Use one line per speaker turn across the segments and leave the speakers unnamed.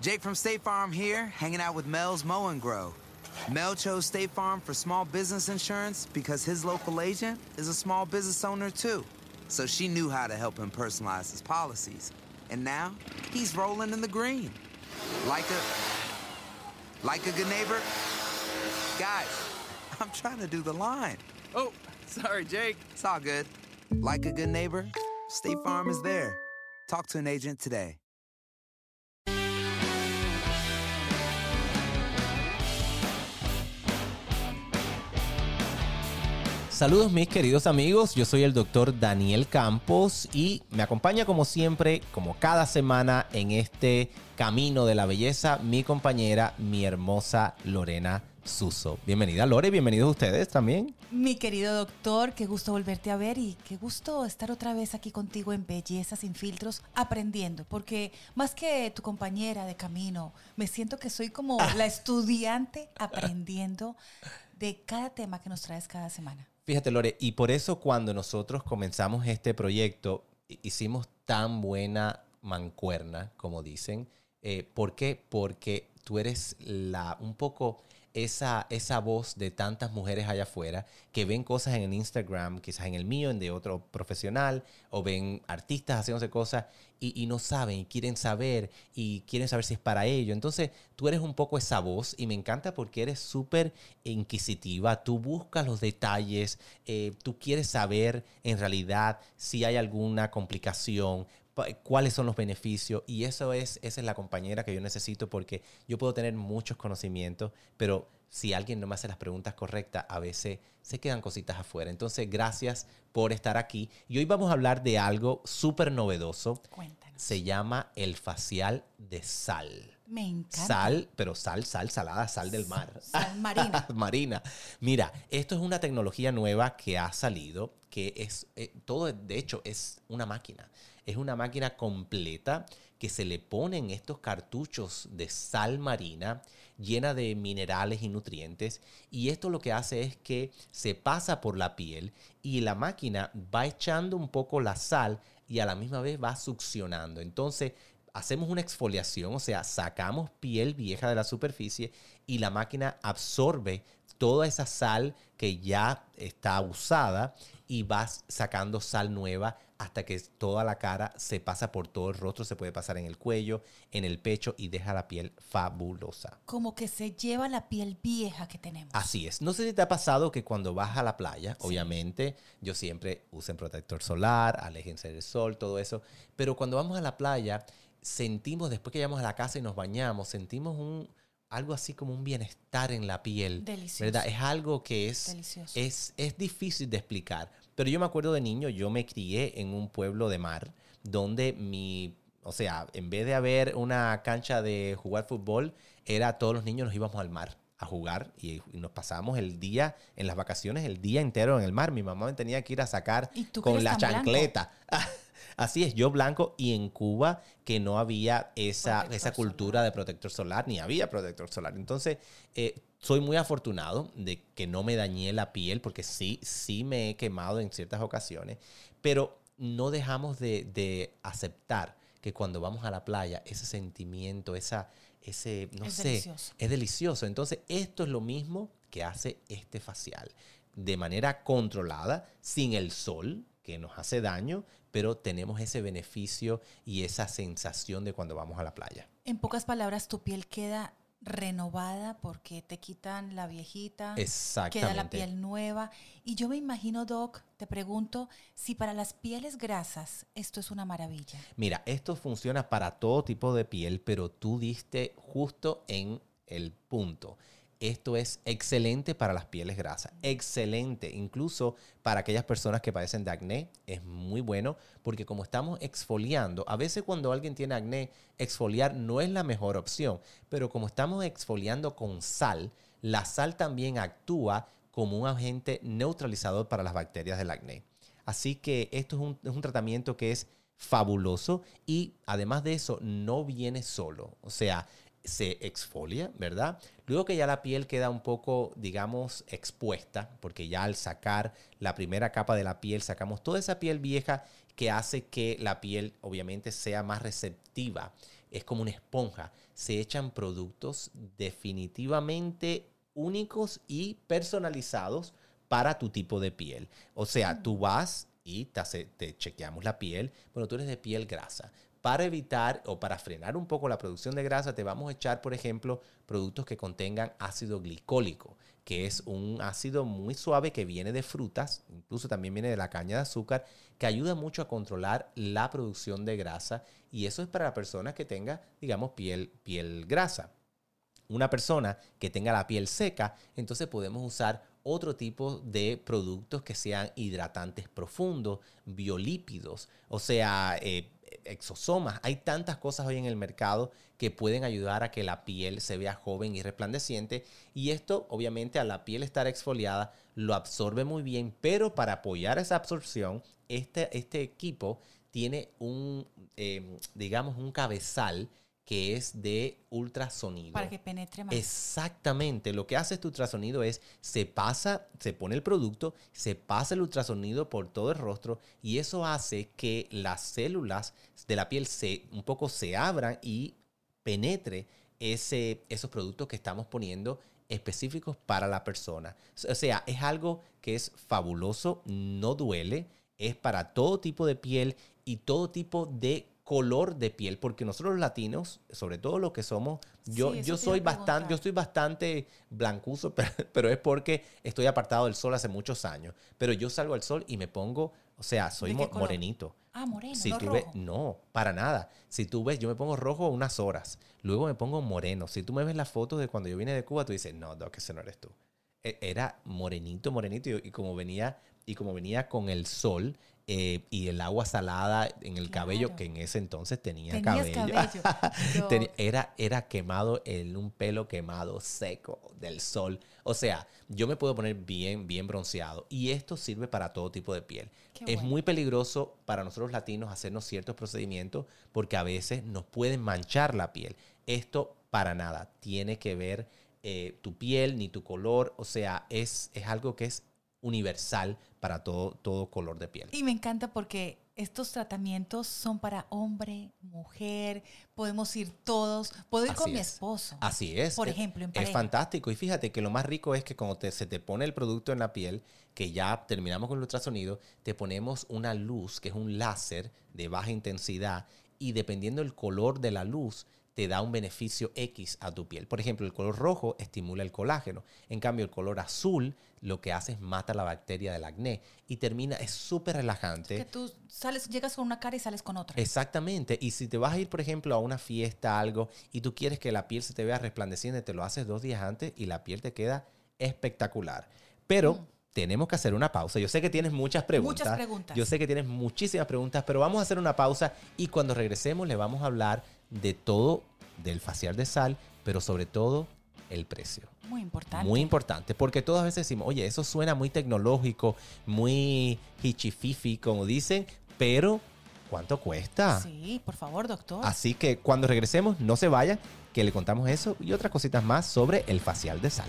Jake from State Farm here, hanging out with Mel's Mow and Grow. Mel chose State Farm for small business insurance because his local agent is a small business owner too. So she knew how to help him personalize his policies. And now he's rolling in the green. Like a like a good neighbor. Guys, I'm trying to do the line.
Oh, sorry, Jake.
It's all good. Like a good neighbor, State Farm is there. Talk to an agent today.
Saludos mis queridos amigos, yo soy el doctor Daniel Campos y me acompaña como siempre, como cada semana en este camino de la belleza, mi compañera, mi hermosa Lorena Suso. Bienvenida Lore, bienvenidos ustedes también.
Mi querido doctor, qué gusto volverte a ver y qué gusto estar otra vez aquí contigo en Belleza sin filtros, aprendiendo, porque más que tu compañera de camino, me siento que soy como la estudiante aprendiendo de cada tema que nos traes cada semana.
Fíjate, Lore, y por eso cuando nosotros comenzamos este proyecto, hicimos tan buena mancuerna, como dicen. Eh, ¿Por qué? Porque tú eres la, un poco esa, esa voz de tantas mujeres allá afuera que ven cosas en el Instagram, quizás en el mío, en de otro profesional, o ven artistas haciéndose cosas y, y no saben, y quieren saber, y quieren saber si es para ello. Entonces, tú eres un poco esa voz y me encanta porque eres súper inquisitiva, tú buscas los detalles, eh, tú quieres saber en realidad si hay alguna complicación, cuáles son los beneficios y eso es esa es la compañera que yo necesito porque yo puedo tener muchos conocimientos, pero si alguien no me hace las preguntas correctas, a veces se quedan cositas afuera. Entonces, gracias por estar aquí. Y hoy vamos a hablar de algo súper novedoso.
Cuéntanos.
Se llama el facial de sal.
Me encanta.
Sal, pero sal, sal, salada, sal del mar.
Sal marina.
marina. Mira, esto es una tecnología nueva que ha salido, que es, eh, todo de hecho es una máquina. Es una máquina completa que se le ponen estos cartuchos de sal marina llena de minerales y nutrientes. Y esto lo que hace es que se pasa por la piel y la máquina va echando un poco la sal y a la misma vez va succionando. Entonces hacemos una exfoliación, o sea, sacamos piel vieja de la superficie y la máquina absorbe toda esa sal que ya está usada y vas sacando sal nueva hasta que toda la cara se pasa por todo el rostro, se puede pasar en el cuello, en el pecho y deja la piel fabulosa.
Como que se lleva la piel vieja que tenemos.
Así es. No sé si te ha pasado que cuando vas a la playa, obviamente, yo siempre usen protector solar, aléjense del sol, todo eso, pero cuando vamos a la playa, sentimos, después que llegamos a la casa y nos bañamos, sentimos un, algo así como un bienestar en la piel.
Delicioso.
¿verdad? Es algo que es,
Delicioso.
es, es difícil de explicar. Pero yo me acuerdo de niño, yo me crié en un pueblo de mar donde mi... O sea, en vez de haber una cancha de jugar fútbol, era todos los niños nos íbamos al mar a jugar y, nos pasábamos el día, en las vacaciones, el día entero en el mar. Mi mamá me tenía que ir a sacar
¿Y tú que
con la chancleta. Así es, yo blanco y en Cuba que no había esa,
Protector
esa cultura de protector solar, ni había protector solar. Entonces, eh, soy muy afortunado de que no me dañé la piel, porque sí, sí me he quemado en ciertas ocasiones, pero no dejamos de, de aceptar que cuando vamos a la playa, ese sentimiento, esa, ese, no
Es
sé,
delicioso.
es delicioso. Entonces, esto es lo mismo que hace este facial. De manera controlada, sin el sol, que nos hace daño, pero tenemos ese beneficio y esa sensación de cuando vamos a la playa.
En pocas palabras, tu piel queda renovada porque te quitan la viejita, queda la piel nueva. Y yo me imagino, Doc, te pregunto si para las pieles grasas esto es una maravilla.
Mira, esto funciona para todo tipo de piel, pero tú diste justo en el punto. Esto es excelente para las pieles grasas, excelente, incluso para aquellas personas que padecen de acné, es muy bueno porque como estamos exfoliando, a veces cuando alguien tiene acné, exfoliar no es la mejor opción, pero como estamos exfoliando con sal, la sal también actúa como un agente neutralizador para las bacterias del acné. Así que esto es un, es un tratamiento que es fabuloso y además de eso no viene solo. O sea, se exfolia, ¿verdad? Luego que ya la piel queda un poco, digamos, expuesta, porque ya al sacar la primera capa de la piel, sacamos toda esa piel vieja que hace que la piel obviamente sea más receptiva. Es como una esponja. Se echan productos definitivamente únicos y personalizados para tu tipo de piel. O sea, tú vas y te, te chequeamos la piel. Bueno, tú eres de piel grasa para evitar o para frenar un poco la producción de grasa, te vamos a echar, por ejemplo, productos que contengan ácido glicólico, que es un ácido muy suave que viene de frutas, incluso también viene de la caña de azúcar, que ayuda mucho a controlar la producción de grasa y eso es para la persona que tenga, digamos, piel, piel grasa. Una persona que tenga la piel seca, entonces podemos usar otro tipo de productos que sean hidratantes profundos, biolípidos, o sea, eh, exosomas. Hay tantas cosas hoy en el mercado que pueden ayudar a que la piel se vea joven y resplandeciente. Y esto, obviamente, a la piel estar exfoliada, lo absorbe muy bien. Pero para apoyar esa absorción, este, este equipo tiene un, eh, digamos, un cabezal que es de ultrasonido.
Para que penetre más.
Exactamente. Lo que hace este ultrasonido es, se pasa, se pone el producto, se pasa el ultrasonido por todo el rostro y eso hace que las células de la piel se, un poco se abran y penetre ese, esos productos que estamos poniendo específicos para la persona. O sea, es algo que es fabuloso, no duele, es para todo tipo de piel y todo tipo de color de piel, porque nosotros los latinos, sobre todo los que somos, yo, yo soy bastante, yo estoy bastante blancuzo, pero, es porque estoy apartado del sol hace muchos años. Pero yo salgo al sol y me pongo, o sea, soy morenito.
Ah, moreno,
si
no
tú Ves, no, para nada. Si tú ves, yo me pongo rojo unas horas, luego me pongo moreno. Si tú me ves las fotos de cuando yo vine de Cuba, tú dices, no, que ese no eres tú. E, era morenito, morenito, y, y como venía, y como venía con el sol, eh, y el agua salada en el cabello, que en ese entonces tenía cabello. era, era quemado, en un pelo quemado, seco del sol. O sea, yo me puedo poner bien, bien bronceado. Y esto sirve para todo tipo de piel. es muy peligroso para nosotros latinos hacernos ciertos procedimientos porque a veces nos pueden manchar la piel. Esto para nada tiene que ver eh, tu piel ni tu color. O sea, es, es algo que es universal para todo, todo color de piel.
Y me encanta porque estos tratamientos son para hombre, mujer, podemos ir todos, puedo ir con mi esposo.
Así es.
Por ejemplo, en
Es fantástico. Y fíjate que lo más rico es que cuando se te pone el producto en la piel, que ya terminamos con el ultrasonido, te ponemos una luz, que es un láser de baja intensidad, y dependiendo del color de la luz, te da un beneficio X a tu piel. Por ejemplo, el color rojo estimula el colágeno. En cambio, el color azul lo que hace es mata la bacteria del acné y termina, es súper relajante.
Que tú sales, llegas con una cara y sales con otra.
Exactamente. Y si te vas a ir, por ejemplo, a una fiesta, algo, y tú quieres que la piel se te vea resplandeciente, te lo haces dos días antes y la piel te queda espectacular. Pero... Mm. tenemos que hacer una pausa. Yo sé que tienes muchas preguntas.
Muchas preguntas.
Yo sé que tienes muchísimas preguntas, pero vamos a hacer una pausa y cuando regresemos le vamos a hablar de todo del facial de sal, pero sobre todo el precio.
Muy importante.
Muy importante, porque todas veces decimos, oye, eso suena muy tecnológico, muy hichififi, como dicen, pero ¿cuánto cuesta?
Sí, por favor, doctor.
Así que cuando regresemos, no se vayan, que le contamos eso y otras cositas más sobre el facial de sal.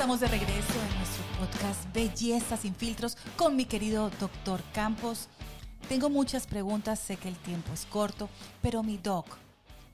Estamos de regreso en nuestro podcast Belleza sin filtros con mi querido doctor Campos. Tengo muchas preguntas, sé que el tiempo es corto, pero mi doc,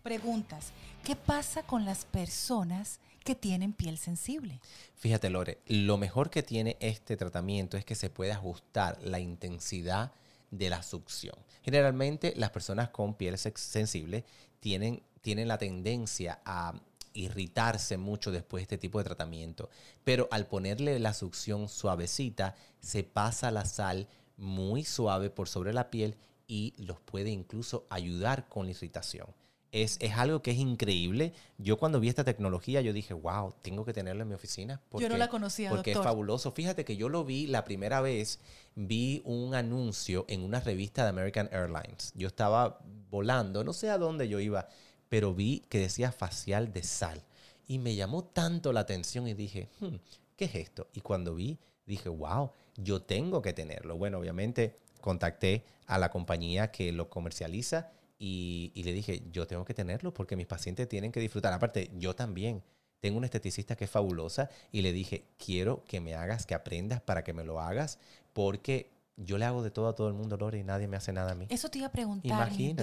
preguntas, ¿qué pasa con las personas que tienen piel sensible?
Fíjate, Lore, lo mejor que tiene este tratamiento es que se puede ajustar la intensidad de la succión. Generalmente las personas con piel sensible tienen, tienen la tendencia a irritarse mucho después de este tipo de tratamiento. Pero al ponerle la succión suavecita, se pasa la sal muy suave por sobre la piel y los puede incluso ayudar con la irritación. Es, es, algo que es increíble. Yo cuando vi esta tecnología, yo dije, wow, tengo que tenerlo en mi oficina.
Porque, yo no la conocía,
Porque es fabuloso. Fíjate que yo lo vi la primera vez, vi un anuncio en una revista de American Airlines. Yo estaba volando, no sé a dónde yo iba, pero vi que decía facial de sal. Y me llamó tanto la atención y dije, hmm, ¿qué es esto? Y cuando vi, dije, wow, yo tengo que tenerlo. Bueno, obviamente contacté a la compañía que lo comercializa y, le dije, yo tengo que tenerlo porque mis pacientes tienen que disfrutar. Aparte, yo también. Tengo una esteticista que es fabulosa y le dije, quiero que me hagas, que aprendas para que me lo hagas, porque yo le hago de todo a todo el mundo, Lore, y nadie me hace nada a mí.
Eso te iba a preguntar,
Imagínate.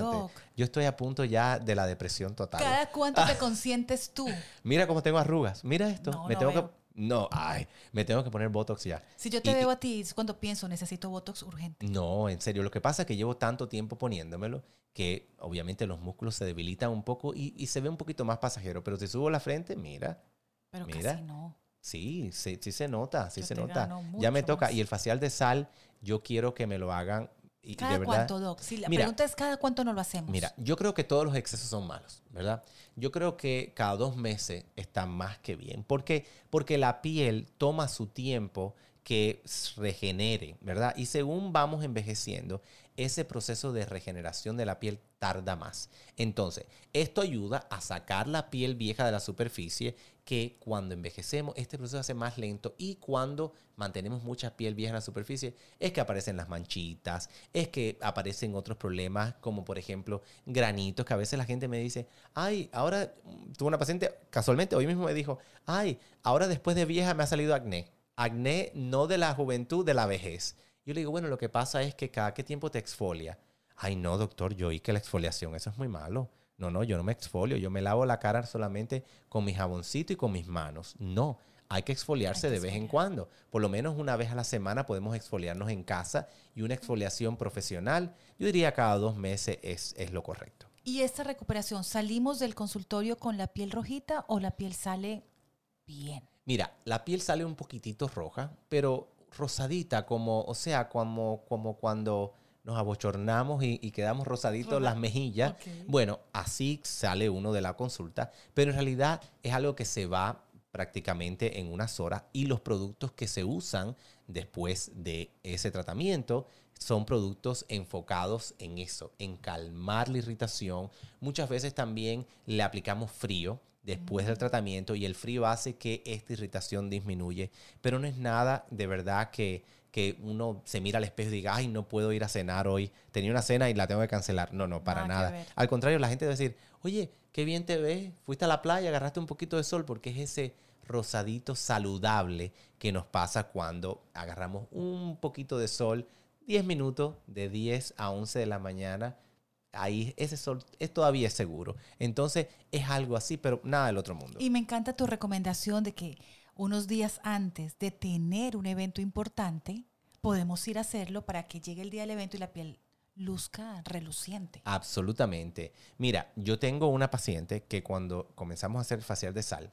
Yo estoy a punto ya de la depresión total.
¿Cada cuánto te consientes tú?
Mira cómo tengo arrugas. Mira esto. No, me tengo que no, ay, me tengo que poner Botox ya.
Si yo te veo a ti, cuando pienso, necesito Botox urgente.
No, en serio. Lo que pasa es que llevo tanto tiempo poniéndomelo que obviamente los músculos se debilitan un poco y, se ve un poquito más pasajero. Pero si subo la frente, mira.
Pero
mira.
casi no.
Sí, sí, sí se nota, sí se nota. Ya me toca. Y el facial de sal, yo quiero que me lo hagan. Y,
¿Cada cuánto, Doc? Si la pregunta es cada cuánto no lo hacemos.
Mira, yo creo que todos los excesos son malos, ¿verdad? Yo creo que cada dos meses está más que bien. ¿Por qué? Porque la piel toma su tiempo que regenere, ¿verdad? Y según vamos envejeciendo, ese proceso de regeneración de la piel tarda más. Entonces, esto ayuda a sacar la piel vieja de la superficie que cuando envejecemos este proceso hace más lento y cuando mantenemos mucha piel vieja en la superficie es que aparecen las manchitas, es que aparecen otros problemas como por ejemplo granitos que a veces la gente me dice, ay, ahora tuve una paciente, casualmente hoy mismo me dijo, ay, ahora después de vieja me ha salido acné. Acné no de la juventud, de la vejez. Yo le digo, bueno, lo que pasa es que cada qué tiempo te exfolia. Ay, no, doctor, yo oí que la exfoliación, eso es muy malo. No, no, yo no me exfolio, yo me lavo la cara solamente con mi jaboncito y con mis manos. No, hay que exfoliarse de vez en cuando. Por lo menos una vez a la semana podemos exfoliarnos en casa y una exfoliación profesional, yo diría cada dos meses es, es lo correcto.
¿Y esta recuperación, salimos del consultorio con la piel rojita o la piel sale bien?
Mira, la piel sale un poquitito roja, pero rosadita, como, o sea, como, como cuando nos abochornamos y, quedamos rosaditos las mejillas. Bueno, así sale uno de la consulta, pero en realidad es algo que se va prácticamente en unas horas y los productos que se usan después de ese tratamiento son productos enfocados en eso, en calmar la irritación. Muchas veces también le aplicamos frío después del tratamiento y el frío hace que esta irritación disminuye, pero no es nada de verdad que, que uno se mira al espejo y diga, ay, no puedo ir a cenar hoy, tenía una cena y la tengo que cancelar. No, no, para nada. Al contrario, la gente a decir, oye, qué bien te ves, fuiste a la playa, agarraste un poquito de sol, porque es ese rosadito saludable que nos pasa cuando agarramos un poquito de sol, 10 minutos, de 10 a 11 de la mañana, ahí ese sol es todavía seguro. Entonces es algo así, pero nada del otro mundo.
Y me encanta tu recomendación de que unos días antes de tener un evento importante, podemos ir a hacerlo para que llegue el día del evento y la piel luzca reluciente.
Absolutamente. Mira, yo tengo una paciente que cuando comenzamos a hacer el facial de sal,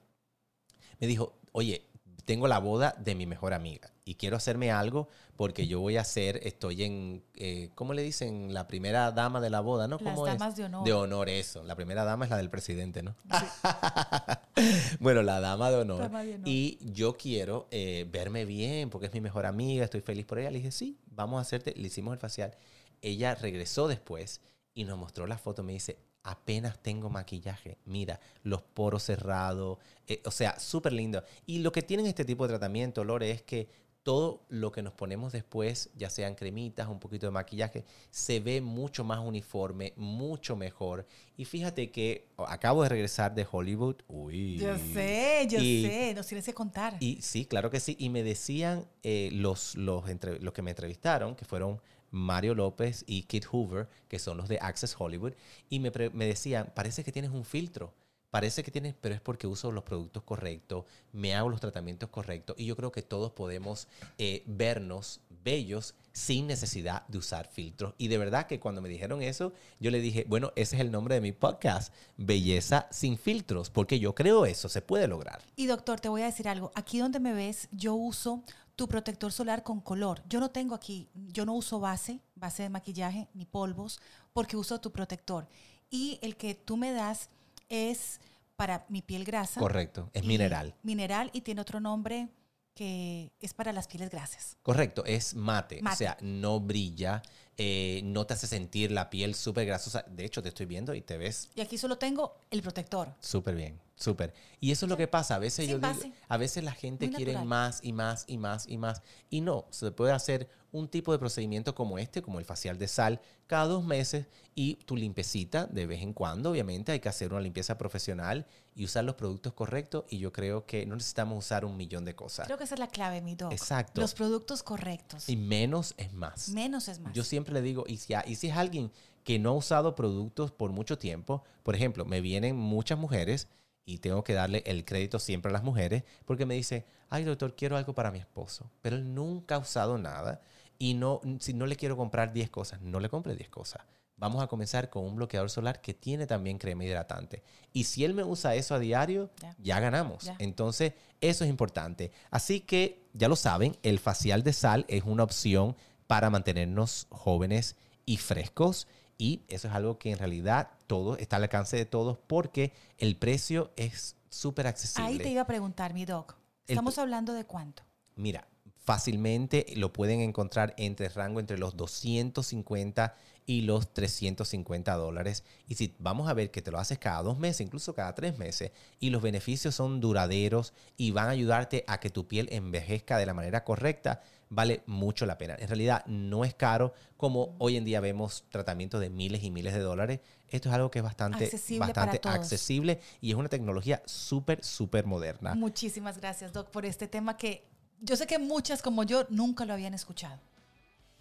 me dijo, oye, tengo la boda de mi mejor amiga y quiero hacerme algo porque yo voy a hacer, estoy en, eh, ¿cómo le dicen? La primera dama de la boda, ¿no?
¿Cómo
Las
damas de honor.
De honor, eso. La primera dama es la del presidente, ¿no? bueno, la dama de, honor. Y yo quiero eh, verme bien porque es mi mejor amiga, estoy feliz por ella. Le dije, sí, vamos a hacerte, le hicimos el facial. Ella regresó después y nos mostró la foto. Me dice, apenas tengo maquillaje. Mira, los poros cerrados. Eh, o sea, súper lindo. Y lo que tienen este tipo de tratamiento, Lore, es que todo lo que nos ponemos después, ya sean cremitas, un poquito de maquillaje, se ve mucho más uniforme, mucho mejor. Y fíjate que acabo de regresar de Hollywood. Uy.
Yo sé, yo sé, nos tienes que contar.
Y sí, claro que sí. Y me decían eh, los, los, entre, los que me entrevistaron, que fueron Mario López y Kit Hoover, que son los de Access Hollywood, y me, decían, parece que tienes un filtro parece que tienes, pero es porque uso los productos correctos, me hago los tratamientos correctos y yo creo que todos podemos eh, vernos bellos sin necesidad de usar filtros. Y de verdad que cuando me dijeron eso, yo le dije, bueno, ese es el nombre de mi podcast, Belleza sin filtros, porque yo creo eso se puede lograr.
Y doctor, te voy a decir algo, aquí donde me ves, yo uso tu protector solar con color. Yo no tengo aquí, yo no uso base, base de maquillaje, ni polvos, porque uso tu protector. Y el que tú me das es para mi piel grasa.
Correcto, es mineral.
Mineral y tiene otro nombre que es para las pieles grasas.
Correcto, es mate, o sea, no brilla, eh, no te hace sentir la piel súper grasosa. De hecho, te estoy viendo y te ves.
Y aquí solo tengo el protector.
Súper bien, súper. Y eso es lo que pasa. A veces yo digo, a veces la gente quiere más y más y más y más. Y no, se puede hacer un tipo de procedimiento como este, como el facial de sal, cada dos meses y tu limpiecita de vez en cuando. Obviamente hay que hacer una limpieza profesional y usar los productos correctos. Y yo creo que no necesitamos usar un millón de cosas.
Creo que esa es la clave, mi doc.
Exacto.
Los productos correctos.
Y menos es más.
Menos es más.
Yo siempre le digo, y si, y si es alguien que no ha usado productos por mucho tiempo, por ejemplo, me vienen muchas mujeres y tengo que darle el crédito siempre a las mujeres porque me dice, ay doctor, quiero algo para mi esposo, pero él nunca ha usado nada y no, si no le quiero comprar 10 cosas, no le compre 10 cosas. Vamos a comenzar con un bloqueador solar que tiene también crema hidratante. Y si él me usa eso a diario, ya, ganamos. Entonces, eso es importante. Así que, ya lo saben, el facial de sal es una opción para mantenernos jóvenes y frescos. Y eso es algo que en realidad todo está al alcance de todos porque el precio es súper accesible.
Ahí te iba a preguntar, mi doc. ¿Estamos hablando de cuánto?
Mira, fácilmente lo pueden encontrar entre rango entre los 250 y los 350 dólares. Y si vamos a ver que te lo haces cada dos meses, incluso cada tres meses, y los beneficios son duraderos y van a ayudarte a que tu piel envejezca de la manera correcta, vale mucho la pena. En realidad no es caro como hoy en día vemos tratamientos de miles y miles de dólares. Esto es algo que es bastante accesible, bastante accesible y es una tecnología súper, súper moderna.
Muchísimas gracias, Doc, por este tema que yo sé que muchas como yo nunca lo habían escuchado.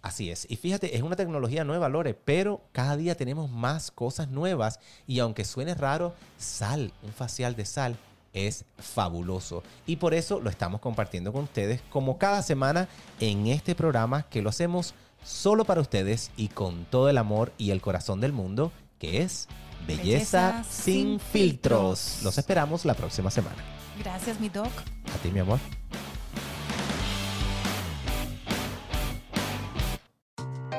Así es. Y fíjate, es una tecnología nueva, Lore, pero cada día tenemos más cosas nuevas y aunque suene raro, sal, un facial de sal, es fabuloso. Y por eso lo estamos compartiendo con ustedes como cada semana en este programa que lo hacemos solo para ustedes y con todo el amor y el corazón del mundo, que es Belleza, sin, filtros. Los esperamos la próxima semana.
Gracias, mi doc.
A ti, mi amor.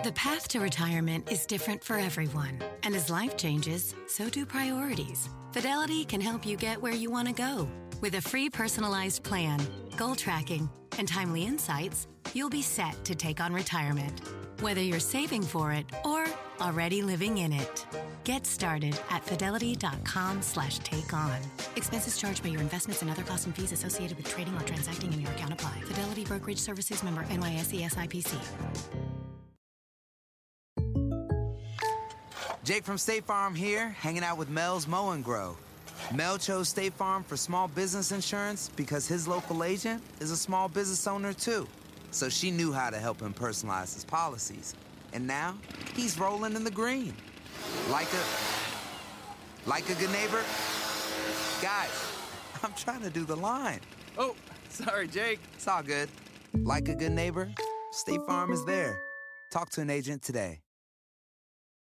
The path to retirement is different for everyone. And as life changes, so do priorities. Fidelity can help you get where you want to go. With a free personalized plan, goal tracking, and timely insights, you'll be set to take on retirement. Whether you're saving for it or already living in it. Get started at fidelity.com slash take on. Expenses charged by your investments and other costs and fees associated with trading or transacting in your account apply. Fidelity Brokerage Services member NYSE SIPC.
Jake from State Farm here, hanging out with Mel's Mow and Grow. Mel chose State Farm for small business insurance because his local agent is a small business owner too. So she knew how to help him personalize his policies. And now he's rolling in the green. Like a like a good neighbor. Guys, I'm trying to do the line.
Oh, sorry, Jake.
It's all good. Like a good neighbor, State Farm is there. Talk to an agent today.